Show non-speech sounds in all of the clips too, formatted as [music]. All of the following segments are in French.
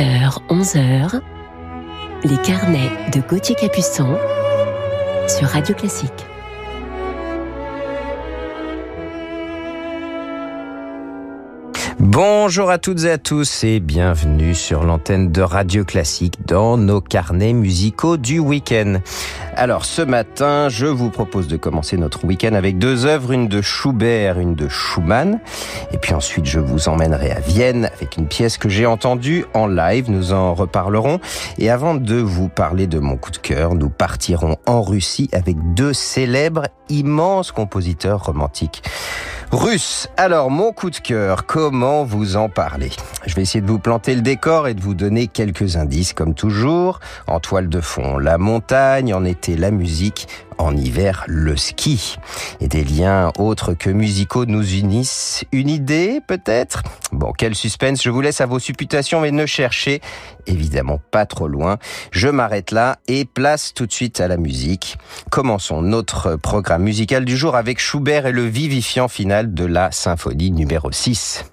10h, 11h, les carnets de Gauthier Capuçon sur Radio Classique. Bonjour à toutes et à tous et bienvenue sur l'antenne de Radio Classique dans nos carnets musicaux du week-end. Alors ce matin, je vous propose de commencer notre week-end avec deux œuvres, une de Schubert, une de Schumann. Et puis ensuite, je vous emmènerai à Vienne avec une pièce que j'ai entendue en live. Nous en reparlerons. Et avant de vous parler de mon coup de cœur, nous partirons en Russie avec deux célèbres, immenses compositeurs romantiques. Russe. Alors, mon coup de cœur, comment vous en parler? Je vais essayer de vous planter le décor et de vous donner quelques indices, comme toujours. En toile de fond, la montagne, en été, la musique, en hiver le ski. Et des liens autres que musicaux nous unissent. Une idée peut-être? Bon, quel suspense, je vous laisse à vos supputations, mais ne cherchez évidemment pas trop loin. Je m'arrête là et place tout de suite à la musique. Commençons notre programme musical du jour avec Schubert et le vivifiant final de la symphonie numéro 6.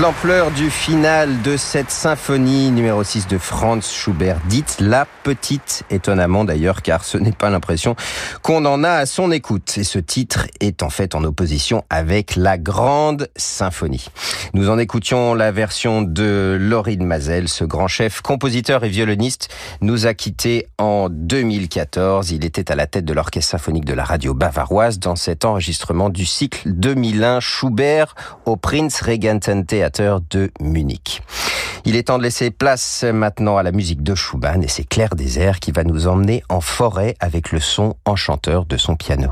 L'ampleur du final de cette symphonie numéro 6 de Franz Schubert, dite la petite, étonnamment d'ailleurs, car ce n'est pas l'impression qu'on en a à son écoute. Et ce titre est en fait en opposition avec la grande symphonie. Nous en écoutions la version de Laurine Mazel, ce grand chef, compositeur et violoniste, nous a quittés en 2014. Il était à la tête de l'orchestre symphonique de la radio bavaroise dans cet enregistrement du cycle 2001 Schubert au Prinz Regenten de Munich. Il est temps de laisser place maintenant à la musique de Schumann et c'est Claire Désert qui va nous emmener en forêt avec le son enchanteur de son piano.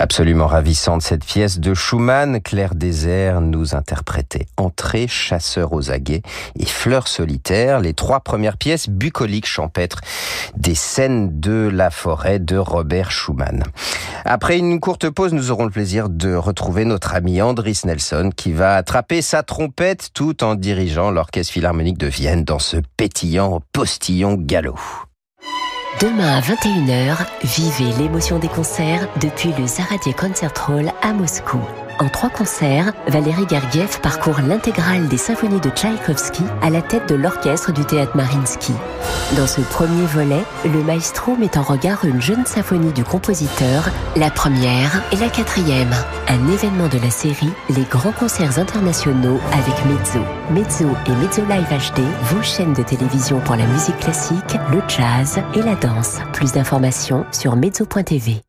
Absolument ravissante cette pièce de Schumann, Claire Désert nous interprétait Entrée, Chasseur aux aguets et Fleurs solitaires, les trois premières pièces bucoliques champêtres des scènes de la forêt de Robert Schumann. Après une courte pause, nous aurons le plaisir de retrouver notre ami Andris Nelson qui va attraper sa trompette tout en dirigeant l'orchestre philharmonique de Vienne dans ce pétillant postillon galop. Demain à 21h, vivez l'émotion des concerts depuis le Zaradier Concert Hall à Moscou. En trois concerts, Valérie Gergiev parcourt l'intégrale des symphonies de Tchaïkovski à la tête de l'orchestre du théâtre Marinsky. Dans ce premier volet, le maestro met en regard une jeune symphonie du compositeur, la première et la quatrième. Un événement de la série Les grands concerts internationaux avec Mezzo. Mezzo et Mezzo Live HD, vos chaînes de télévision pour la musique classique, le jazz et la danse. Plus d'informations sur mezzo.tv.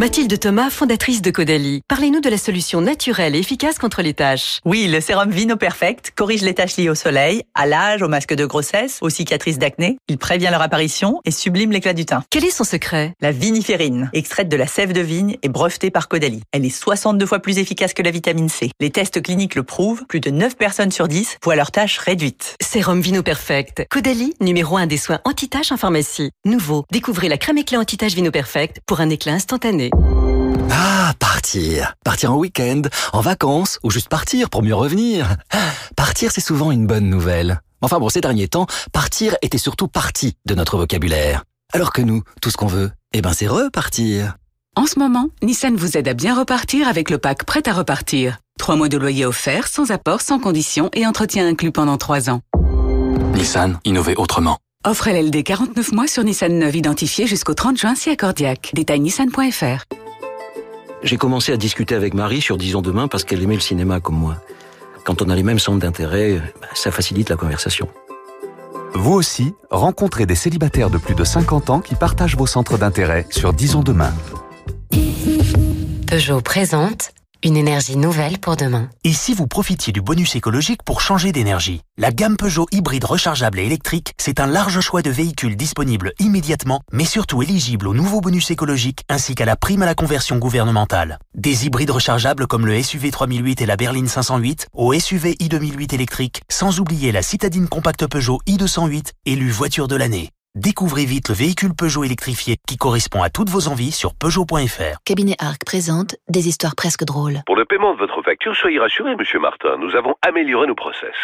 Mathilde Thomas, fondatrice de Caudalie. Parlez-nous de la solution naturelle et efficace contre les taches. Oui, le sérum Vino Perfect corrige les taches liées au soleil, à l'âge, au masque de grossesse, aux cicatrices d'acné. Il prévient leur apparition et sublime l'éclat du teint. Quel est son secret? La viniférine, extraite de la sève de vigne et brevetée par Caudalie. Elle est 62 fois plus efficace que la vitamine C. Les tests cliniques le prouvent, plus de 9 personnes sur 10 voient leurs taches réduites. Sérum Vino Perfect. Caudalie, numéro 1 des soins anti-taches en pharmacie. Nouveau, découvrez la crème éclat anti-taches Vino Perfect pour un éclat instantané. Ah, partir. Partir en week-end, en vacances, ou juste partir pour mieux revenir. Partir, c'est souvent une bonne nouvelle. Enfin bon, ces derniers temps, partir était surtout partie de notre vocabulaire. Alors que nous, tout ce qu'on veut, eh ben c'est repartir. En ce moment, Nissan vous aide à bien repartir avec le pack Prêt à repartir. Trois mois de loyer offert, sans apport, sans condition et entretien inclus pendant trois ans. Nissan, innover autrement. Offre LLD 49 mois sur Nissan 9 identifié jusqu'au 30 juin si accordiaque. Détail nissan.fr. J'ai commencé à discuter avec Marie sur Disons Demain parce qu'elle aimait le cinéma comme moi. Quand on a les mêmes centres d'intérêt, bah, ça facilite la conversation. Vous aussi, rencontrez des célibataires de plus de 50 ans qui partagent vos centres d'intérêt sur Disons Demain. Peugeot présente une énergie nouvelle pour demain. Et si vous profitiez du bonus écologique pour changer d'énergie? La gamme Peugeot hybride rechargeable et électrique, c'est un large choix de véhicules disponibles immédiatement, mais surtout éligibles au nouveau bonus écologique ainsi qu'à la prime à la conversion gouvernementale. Des hybrides rechargeables comme le SUV 3008 et la berline 508, au SUV i2008 électrique, sans oublier la citadine compacte Peugeot i208, élue voiture de l'année. Découvrez vite le véhicule Peugeot électrifié qui correspond à toutes vos envies sur Peugeot.fr. Cabinet Arc présente des histoires presque drôles. Pour le paiement de votre facture, soyez rassuré, monsieur Martin. Nous avons amélioré nos process.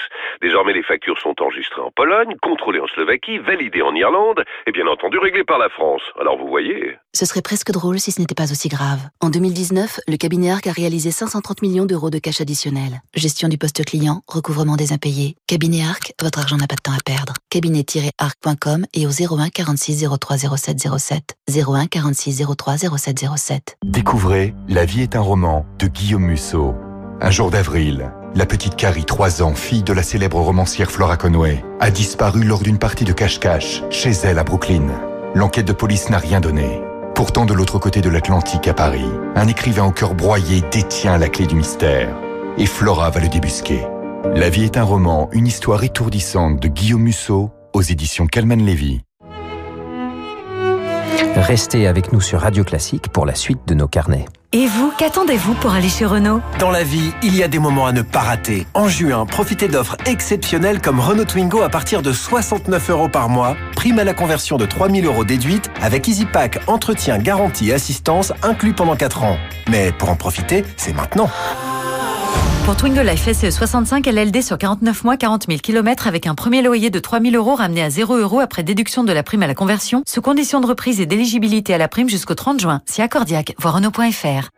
Désormais, les factures sont enregistrées en Pologne, contrôlées en Slovaquie, validées en Irlande et bien entendu réglées par la France. Alors vous voyez. Ce serait presque drôle si ce n'était pas aussi grave. En 2019, le cabinet Arc a réalisé 530 millions d'euros de cash additionnel. Gestion du poste client, recouvrement des impayés. Cabinet Arc, votre argent n'a pas de temps à perdre. Cabinet-arc.com et au 01 46 03 07 07. 01 46 03 07 07. Découvrez La vie est un roman de Guillaume Musso. Un jour d'avril, la petite Carrie, 3 ans, fille de la célèbre romancière Flora Conway, a disparu lors d'une partie de cache-cache chez elle à Brooklyn. L'enquête de police n'a rien donné. Pourtant, de l'autre côté de l'Atlantique, à Paris, un écrivain au cœur broyé détient la clé du mystère. Et Flora va le débusquer. La vie est un roman, une histoire étourdissante de Guillaume Musso aux éditions Calman Levy. Restez avec nous sur Radio Classique pour la suite de nos carnets. Et vous, qu'attendez-vous pour aller chez Renault? Dans la vie, il y a des moments à ne pas rater. En juin, profitez d'offres exceptionnelles comme Renault Twingo à partir de 69 euros par mois, prime à la conversion de 3000 euros déduite, avec EasyPack, entretien, garantie et assistance inclus pendant 4 ans. Mais pour en profiter, c'est maintenant. Pour Twingo Life SE 65 LLD sur 49 mois, 40 000 km avec un premier loyer de 3 000 euros ramené à 0 euros après déduction de la prime à la conversion, sous condition de reprise et d'éligibilité à la prime jusqu'au 30 juin. Si accordiaque, voir Renault.fr.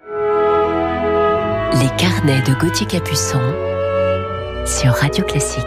Les carnets de Gauthier Capuçon sur Radio Classique.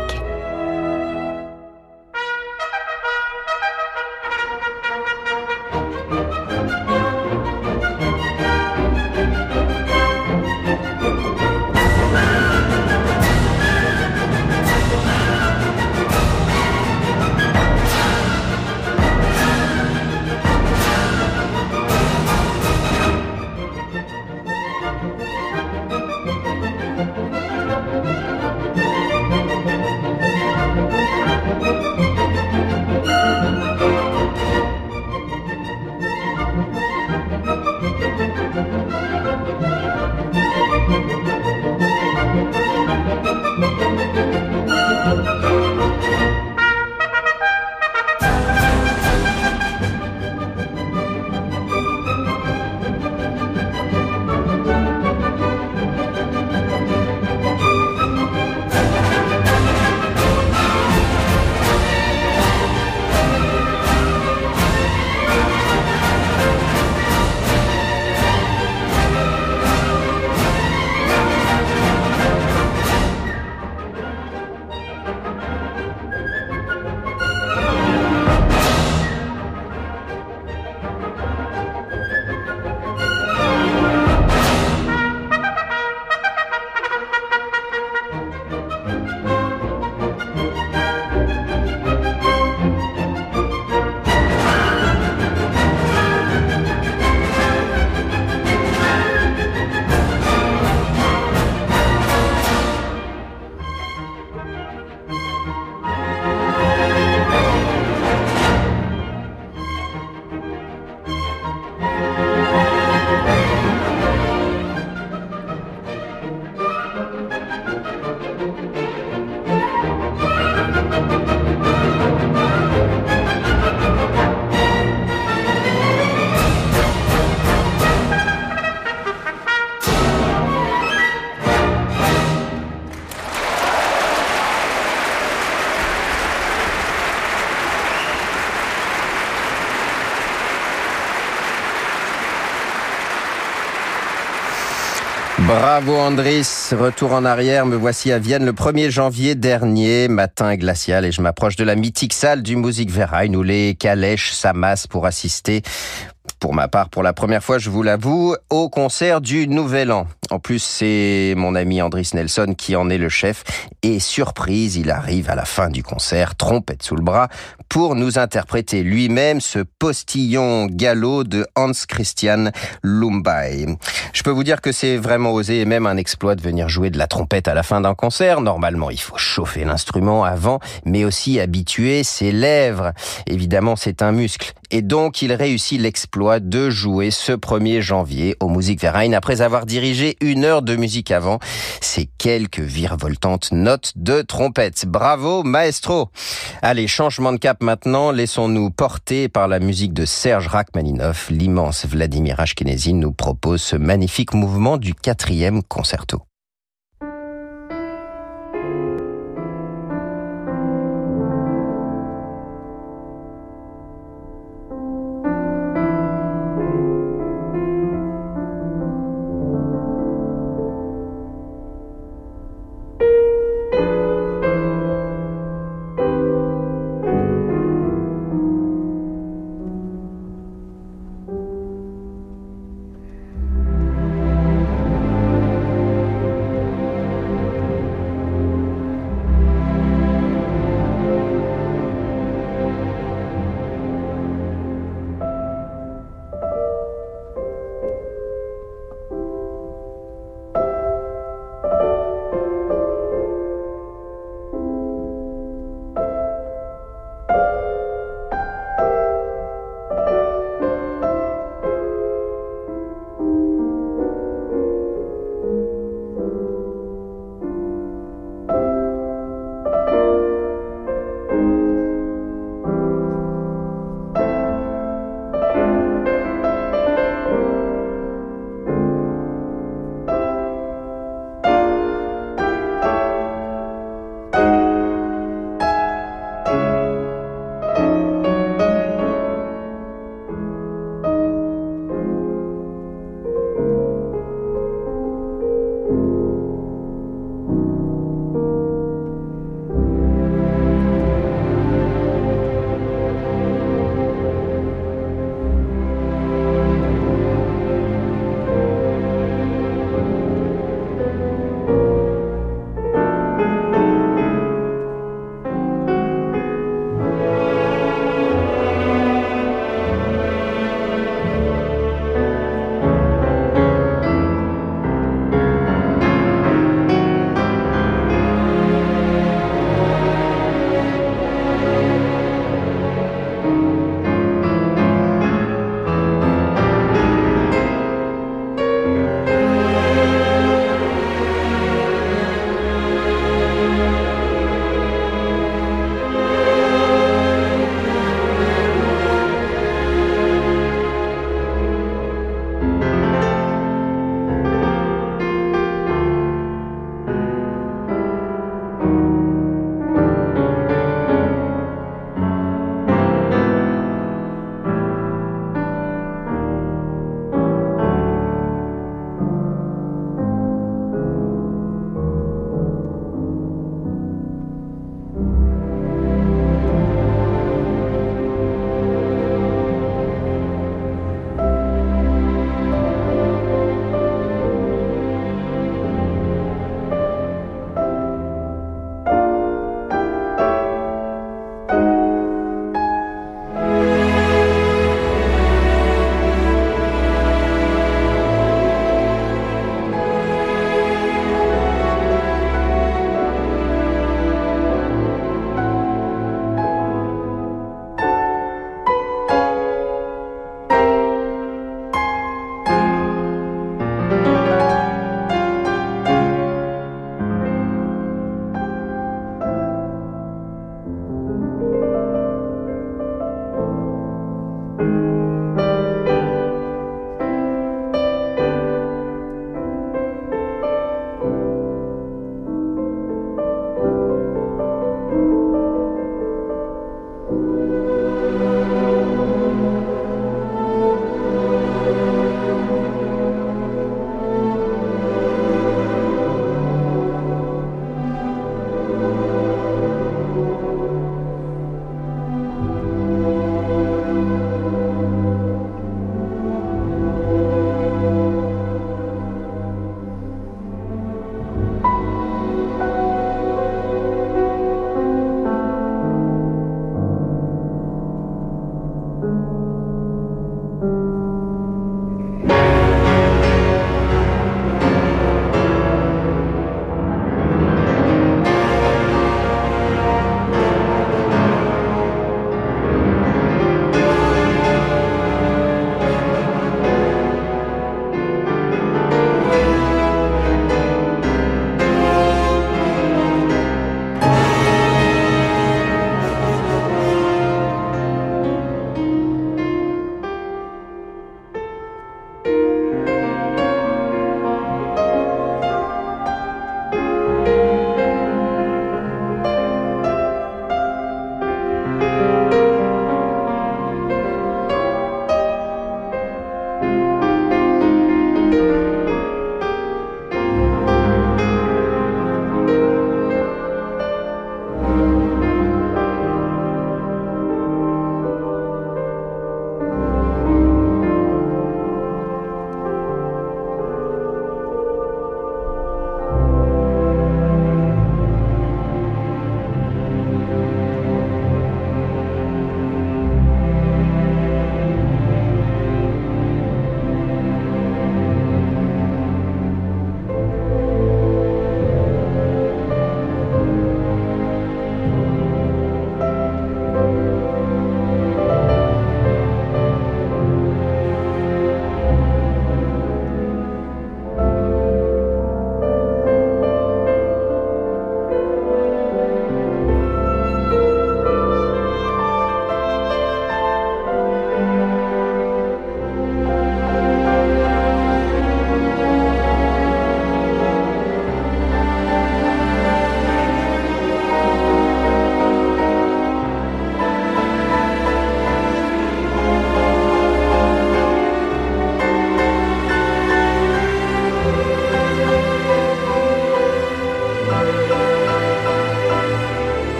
Bravo Andris, retour en arrière, me voici à Vienne le 1er janvier dernier, matin glacial et je m'approche de la mythique salle du Musikverein où les calèches s'amassent pour assister pour ma part, pour la première fois, je vous l'avoue, au concert du Nouvel An. En plus, c'est mon ami Andris Nelson qui en est le chef. Et surprise, il arrive à la fin du concert, trompette sous le bras, pour nous interpréter lui-même ce postillon galop de Hans Christian Lumbai. Je peux vous dire que c'est vraiment osé et même un exploit de venir jouer de la trompette à la fin d'un concert. Normalement, il faut chauffer l'instrument avant, mais aussi habituer ses lèvres. Évidemment, c'est un muscle Et donc, il réussit l'exploit de jouer ce 1er janvier au Musikverein après avoir dirigé une heure de musique avant ces quelques virevoltantes notes de trompette. Bravo, maestro! Allez, changement de cap maintenant. Laissons-nous porter par la musique de Serge Rachmaninoff. L'immense Vladimir Ashkenazy nous propose ce magnifique mouvement du quatrième concerto.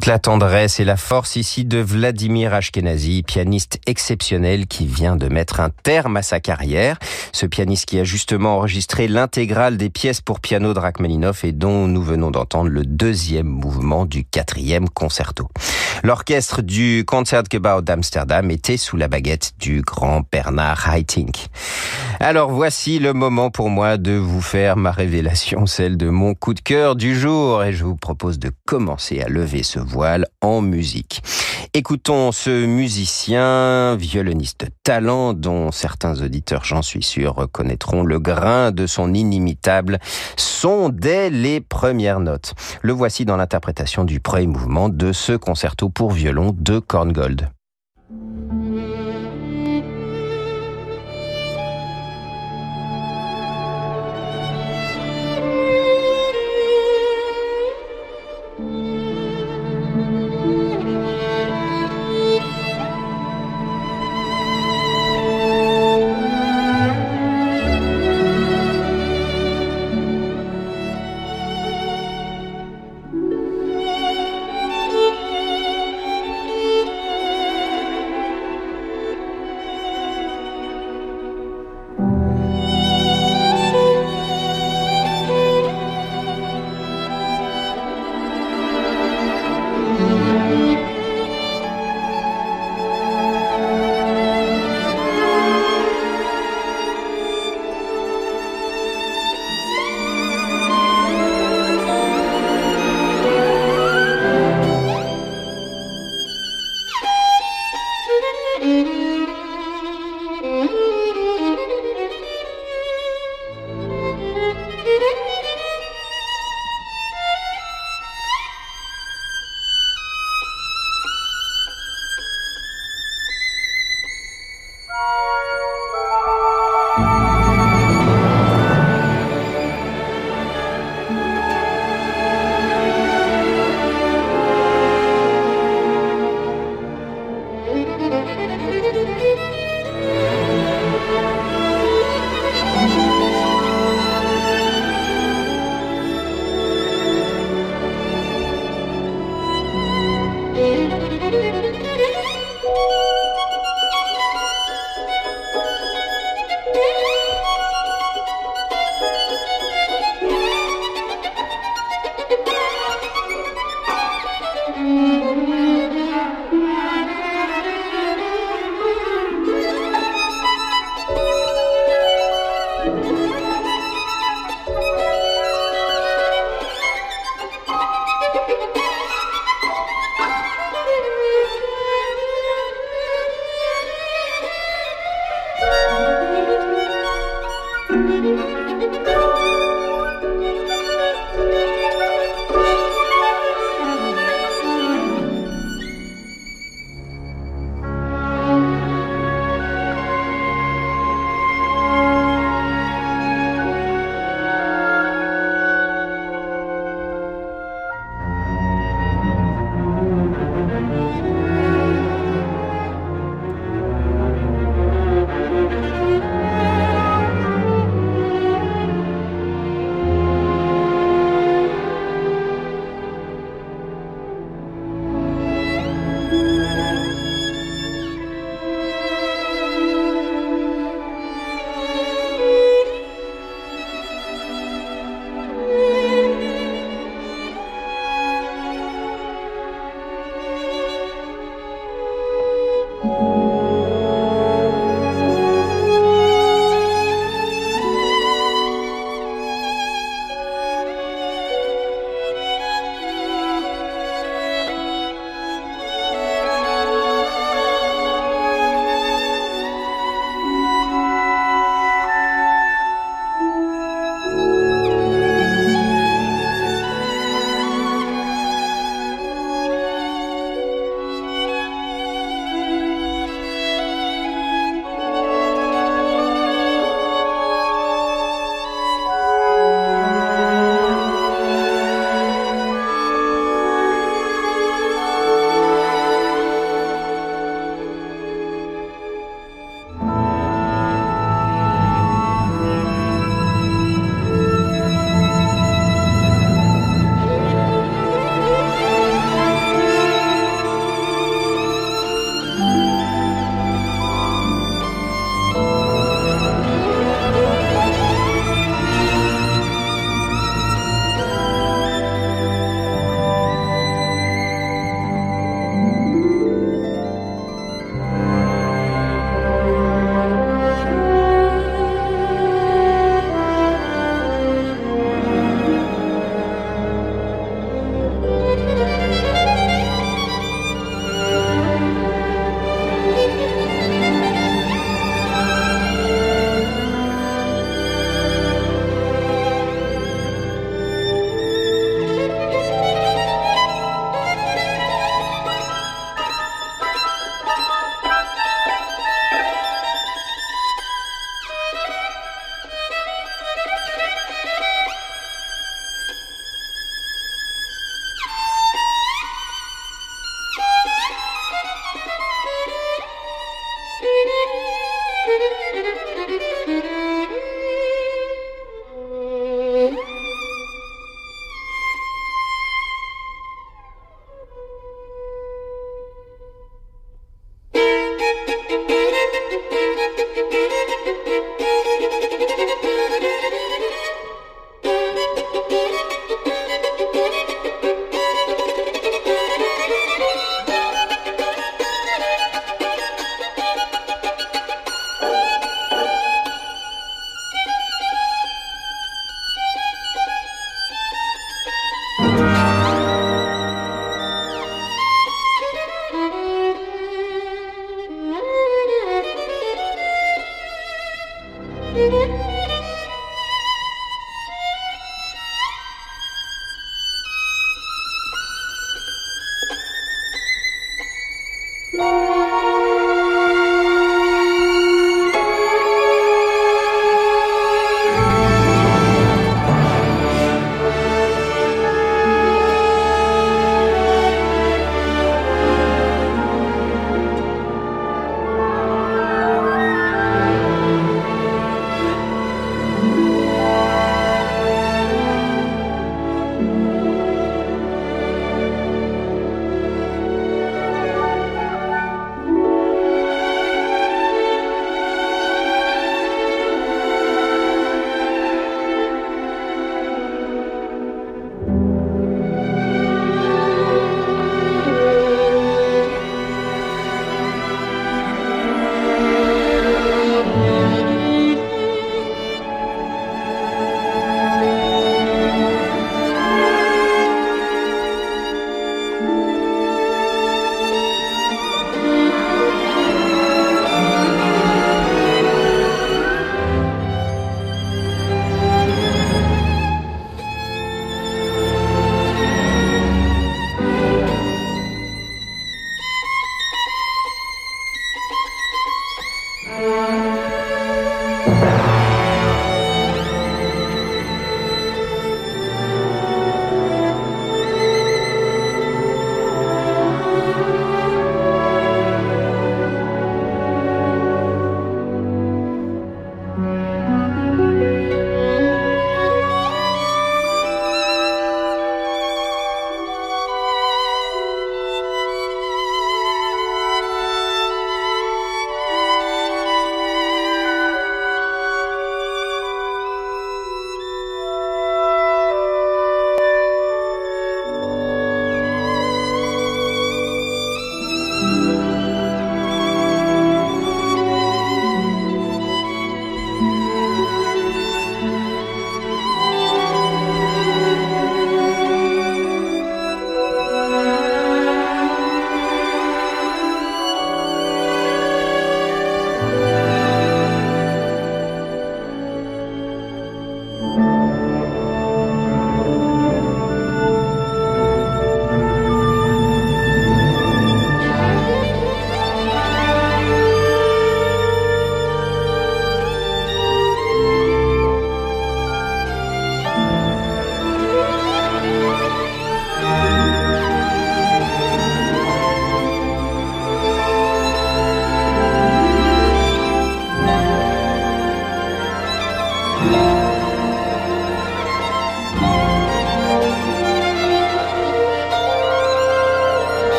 Toute la tendresse et la force ici de Vladimir Ashkenazi, pianiste exceptionnel qui vient de mettre un terme à sa carrière. Ce pianiste qui a justement enregistré l'intégrale des pièces pour piano de Rachmaninoff et dont nous venons d'entendre le deuxième mouvement du quatrième concerto. L'orchestre du Concertgebouw d'Amsterdam était sous la baguette du grand Bernard Haitink. Alors voici le moment pour moi de vous faire ma révélation, celle de mon coup de cœur du jour et je vous propose de commencer à lever ce voile en musique. Écoutons ce musicien, violoniste talent dont certains auditeurs, j'en suis sûr, reconnaîtront le grain de son inimitable son dès les premières notes. Le voici dans l'interprétation du premier mouvement de ce concerto pour violon de Korngold.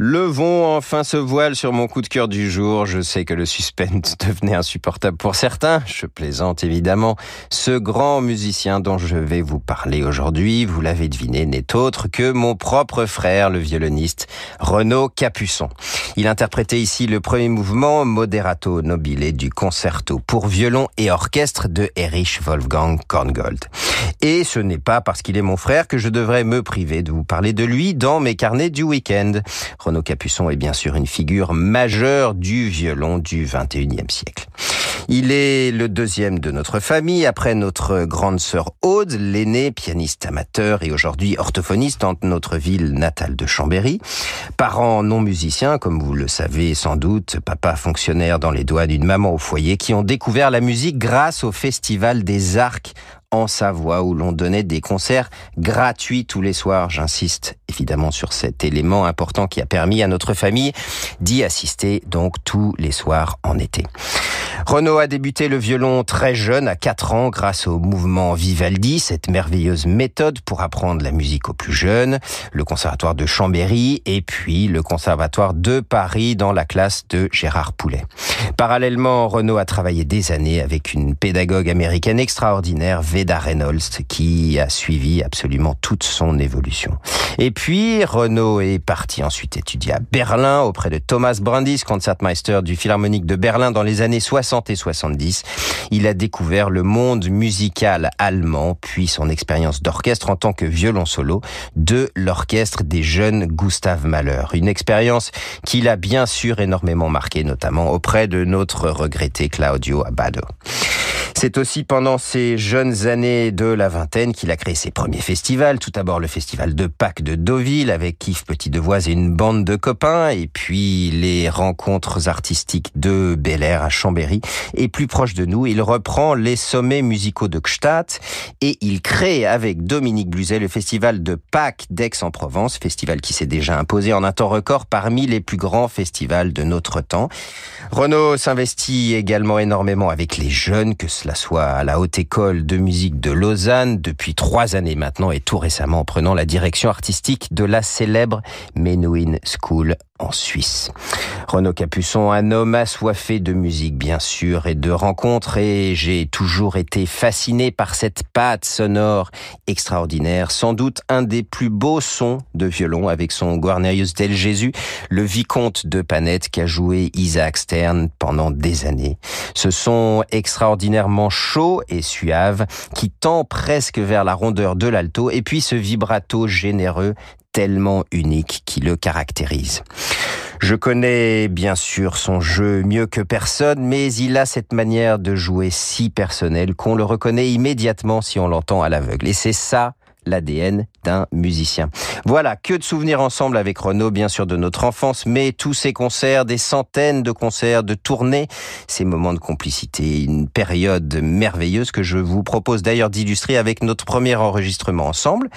Levons enfin ce voile sur mon coup de cœur du jour. Je sais que le suspense [laughs] devenait insupportable pour certains. Je plaisante évidemment. Ce grand musicien dont je vais vous parler aujourd'hui, vous l'avez deviné, n'est autre que mon propre frère, le violoniste Renaud Capuçon. Il interprétait ici le premier mouvement Moderato Nobile du concerto pour violon et orchestre de Erich Wolfgang Korngold. Et ce n'est pas parce qu'il est mon frère que je devrais me priver de vous parler de lui dans mes carnets du week-end. Renaud Capuçon est bien sûr une figure majeure du violon du 21e siècle. Il est le deuxième de notre famille après notre grande sœur Aude, l'aînée pianiste amateur et aujourd'hui orthophoniste en notre ville natale de Chambéry. Parents non musiciens, comme vous le savez sans doute, papa fonctionnaire dans les doigts d'une maman au foyer qui ont découvert la musique grâce au Festival des Arcs en Savoie où l'on donnait des concerts gratuits tous les soirs. J'insiste évidemment sur cet élément important qui a permis à notre famille d'y assister donc tous les soirs en été. Renaud a débuté le violon très jeune, à 4 ans, grâce au mouvement Vivaldi, cette merveilleuse méthode pour apprendre la musique aux plus jeunes, le conservatoire de Chambéry et puis le conservatoire de Paris dans la classe de Gérard Poulet. Parallèlement, Renaud a travaillé des années avec une pédagogue américaine extraordinaire, Veda Reynolds, qui a suivi absolument toute son évolution. Et puis, Renaud est parti ensuite étudier à Berlin auprès de Thomas Brandis, concertmeister du Philharmonique de Berlin dans les années 60 et 70. Il a découvert le monde musical allemand, puis son expérience d'orchestre en tant que violon solo de l'orchestre des jeunes Gustav Mahler. Une expérience qu'il a bien sûr énormément marqué, notamment auprès de notre regretté Claudio Abbado. C'est aussi pendant ces jeunes années de la vingtaine qu'il a créé ses premiers festivals. Tout d'abord le festival de Pâques de Deauville avec Yves Petit Devoise et une bande de copains. Et puis les rencontres artistiques de Bel Air à Chambéry. Et plus proche de nous, il reprend les sommets musicaux de Gstaad et il crée avec Dominique Bluzet le festival de Pâques d'Aix-en-Provence. Festival qui s'est déjà imposé en un temps record parmi les plus grands festivals de notre temps. Renaud s'investit également énormément avec les jeunes, que cela soit à la Haute École de musique de Lausanne depuis trois années maintenant et tout récemment en prenant la direction artistique de la célèbre Menuhin School en Suisse. Renaud Capuçon, un homme assoiffé de musique bien sûr et de rencontres et j'ai toujours été fasciné par cette patte sonore extraordinaire, sans doute un des plus beaux sons de violon avec son Guarnerius del Jésus, le vicomte de Panette qui a joué Isaac Stern pendant des années. Ce son extraordinairement chaud et suave qui tend presque vers la rondeur de l'alto et puis ce vibrato généreux tellement unique qui le caractérise. Je connais bien sûr son jeu mieux que personne, mais il a cette manière de jouer si personnelle qu'on le reconnaît immédiatement si on l'entend à l'aveugle. Et c'est ça l'ADN d'un musicien. Voilà, que de souvenirs ensemble avec Renaud, bien sûr, de notre enfance, mais tous ces concerts, des centaines de concerts, de tournées, ces moments de complicité, une période merveilleuse que je vous propose d'ailleurs d'illustrer avec notre premier enregistrement ensemble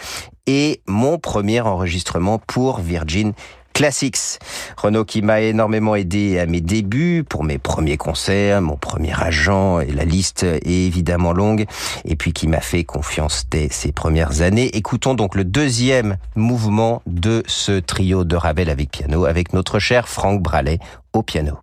et mon premier enregistrement pour Virgin Classics. Renaud qui m'a énormément aidé à mes débuts, pour mes premiers concerts, mon premier agent, et la liste est évidemment longue, et puis qui m'a fait confiance dès ces premières années. Écoutons donc le deuxième mouvement de ce trio de Ravel avec piano, avec notre cher Franck Bralet au piano.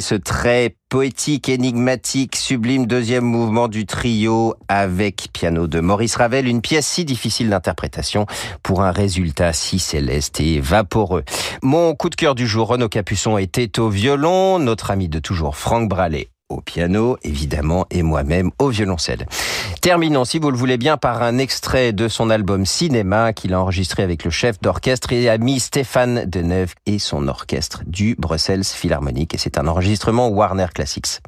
Ce très poétique, énigmatique, sublime deuxième mouvement du trio avec piano de Maurice Ravel, une pièce si difficile d'interprétation pour un résultat si céleste et vaporeux. Mon coup de cœur du jour, Renaud Capuçon était au violon, notre ami de toujours Franck Bralet au piano, évidemment, et moi-même au violoncelle. Terminons, si vous le voulez bien, par un extrait de son album Cinéma qu'il a enregistré avec le chef d'orchestre et ami Stéphane Deneuve et son orchestre du Brussels Philharmonic. Et c'est un enregistrement Warner Classics.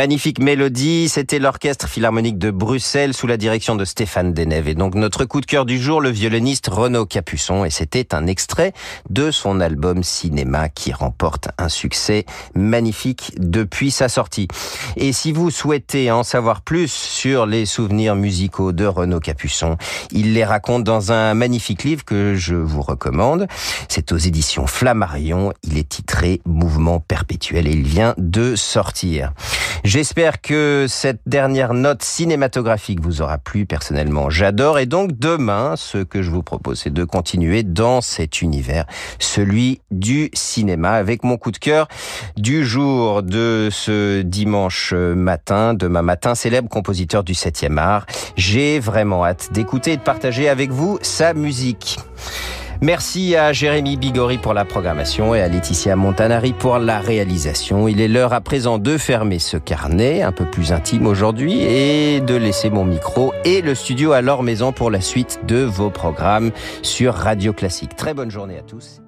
Magnifique mélodie, c'était l'orchestre philharmonique de Bruxelles sous la direction de Stéphane Denève. Et donc notre coup de cœur du jour, le violoniste Renaud Capuçon. Et c'était un extrait de son album Cinéma qui remporte un succès magnifique depuis sa sortie. Et si vous souhaitez en savoir plus sur les souvenirs musicaux de Renaud Capuçon, il les raconte dans un magnifique livre que je vous recommande. C'est aux éditions Flammarion. Il est titré Mouvement perpétuel et il vient de sortir. J'espère que cette dernière note cinématographique vous aura plu personnellement. J'adore et donc demain, ce que je vous propose, c'est de continuer dans cet univers, celui du cinéma, avec mon coup de cœur du jour de ce dimanche matin, demain matin, célèbre compositeur du 7e art. J'ai vraiment hâte d'écouter et de partager avec vous sa musique. Merci à Jérémy Bigori pour la programmation et à Laetitia Montanari pour la réalisation. Il est l'heure à présent de fermer ce carnet, un peu plus intime aujourd'hui, et de laisser mon micro et le studio à leur maison pour la suite de vos programmes sur Radio Classique. Très bonne journée à tous.